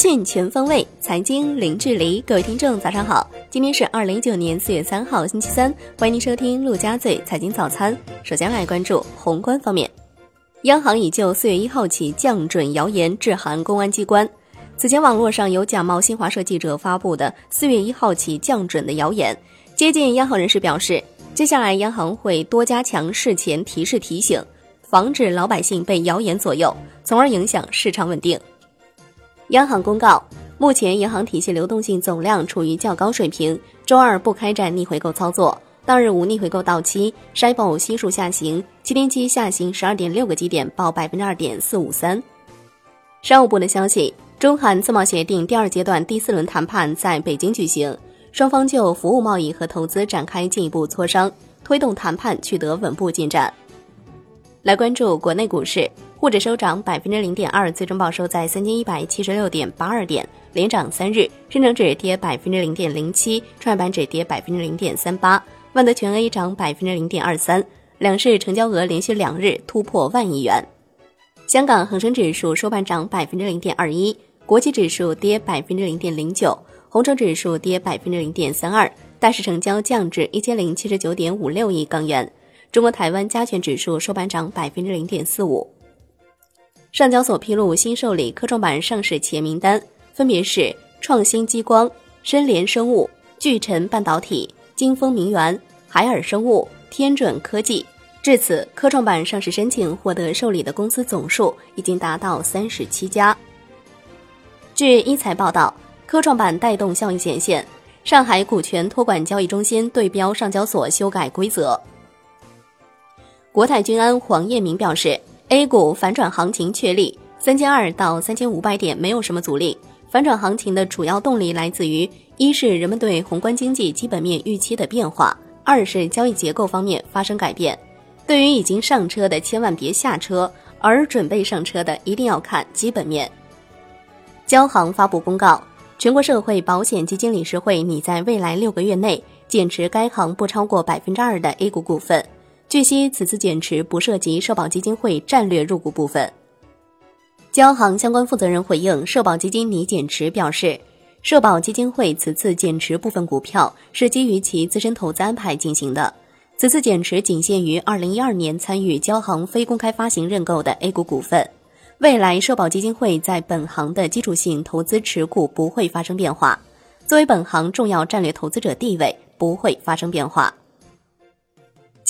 讯全方位，财经零距离。各位听众，早上好！今天是二零一九年四月三号，星期三。欢迎您收听陆家嘴财经早餐。首先来关注宏观方面，央行已就四月一号起降准谣言致函公安机关。此前网络上有假冒新华社记者发布的四月一号起降准的谣言。接近央行人士表示，接下来央行会多加强事前提示提醒，防止老百姓被谣言左右，从而影响市场稳定。央行公告，目前银行体系流动性总量处于较高水平，周二不开展逆回购操作，当日无逆回购到期，SHIBO 悉数下行，七天期下行十二点六个基点，报百分之二点四五三。商务部的消息，中韩自贸协定第二阶段第四轮谈判在北京举行，双方就服务贸易和投资展开进一步磋商，推动谈判取得稳步进展。来关注国内股市。沪指收涨百分之零点二，最终报收在三千一百七十六点八二点，连涨三日。深成指跌百分之零点零七，创业板指跌百分之零点三八，万德全 A 涨百分之零点二三。两市成交额连续两日突破万亿元。香港恒生指数收盘涨百分之零点二一，国际指数跌百分之零点零九，红筹指数跌百分之零点三二，大市成交降至一千零七十九点五六亿港元。中国台湾加权指数收盘涨百分之零点四五。上交所披露新受理科创板上市企业名单，分别是创新激光、深联生物、巨辰半导体、金风明源、海尔生物、天准科技。至此，科创板上市申请获得受理的公司总数已经达到三十七家。据一财报道，科创板带动效应显现，上海股权托管交易中心对标上交所修改规则。国泰君安黄彦明表示。A 股反转行情确立，三千二到三千五百点没有什么阻力。反转行情的主要动力来自于：一是人们对宏观经济基本面预期的变化；二是交易结构方面发生改变。对于已经上车的，千万别下车；而准备上车的，一定要看基本面。交行发布公告，全国社会保险基金理事会拟在未来六个月内减持该行不超过百分之二的 A 股股份。据悉，此次减持不涉及社保基金会战略入股部分。交行相关负责人回应社保基金拟减持表示，社保基金会此次减持部分股票是基于其自身投资安排进行的。此次减持仅限于2012年参与交行非公开发行认购的 A 股股份，未来社保基金会在本行的基础性投资持股不会发生变化，作为本行重要战略投资者地位不会发生变化。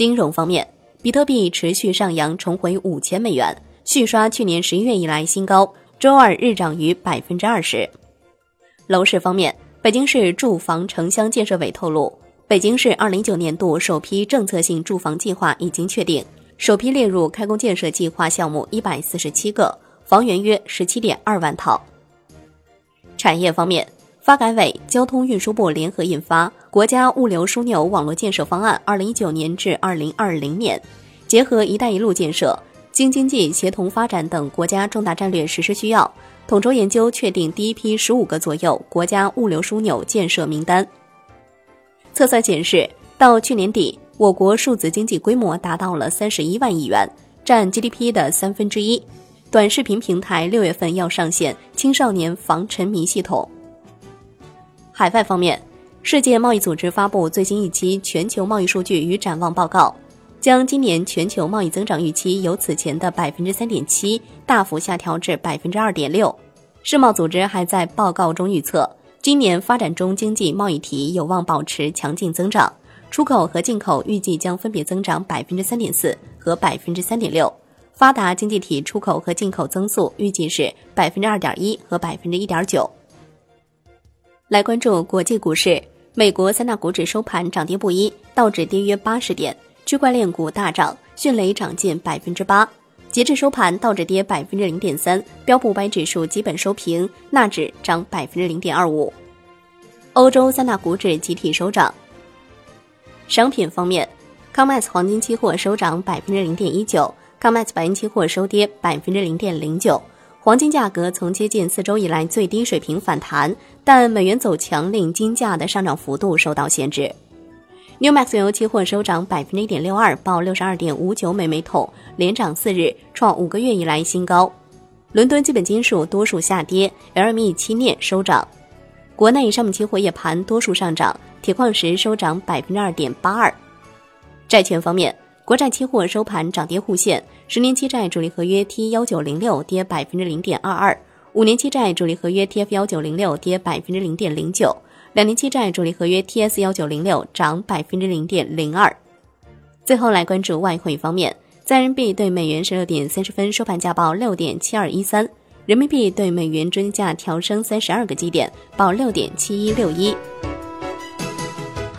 金融方面，比特币持续上扬，重回五千美元，续刷去年十一月以来新高。周二日涨逾百分之二十。楼市方面，北京市住房城乡建设委透露，北京市二零一九年度首批政策性住房计划已经确定，首批列入开工建设计划项目一百四十七个，房源约十七点二万套。产业方面。发改委、交通运输部联合印发《国家物流枢纽网络建设方案（二零一九年至二零二零年）》，结合“一带一路”建设、京津冀协同发展等国家重大战略实施需要，统筹研究确定第一批十五个左右国家物流枢纽建设名单。测算显示，到去年底，我国数字经济规模达到了三十一万亿元，占 GDP 的三分之一。短视频平台六月份要上线青少年防沉迷系统。海外方面，世界贸易组织发布最新一期全球贸易数据与展望报告，将今年全球贸易增长预期由此前的百分之三点七大幅下调至百分之二点六。世贸组织还在报告中预测，今年发展中经济贸易体有望保持强劲增长，出口和进口预计将分别增长百分之三点四和百分之三点六，发达经济体出口和进口增速预计是百分之二点一和百分之一点九。来关注国际股市，美国三大股指收盘涨跌不一，道指跌约八十点，区块链股大涨，迅雷涨近百分之八。截至收盘，道指跌百分之零点三，标普五百指数基本收平，纳指涨百分之零点二五。欧洲三大股指集体收涨。商品方面，COMEX 黄金期货收涨百分之零点一九，COMEX 白银期货收跌百分之零点零九。黄金价格从接近四周以来最低水平反弹，但美元走强令金价的上涨幅度受到限制。Newmax 原油期货收涨百分之一点六二，报六十二点五九美每桶，连涨四日，创五个月以来新高。伦敦基本金属多数下跌，LME 期镍收涨。国内商品期货夜盘多数上涨，铁矿石收涨百分之二点八二。债券方面，国债期货收盘涨跌互现，十年期债主力合约 T 幺九零六跌百分之零点二二，五年期债主力合约 TF 幺九零六跌百分之零点零九，两年期债主力合约 TS 幺九零六涨百分之零点零二。最后来关注外汇方面，在人民币对美元十六点三十分收盘价报六点七二一三。人民币对美元均价调升三十二个基点，报六点七一六一。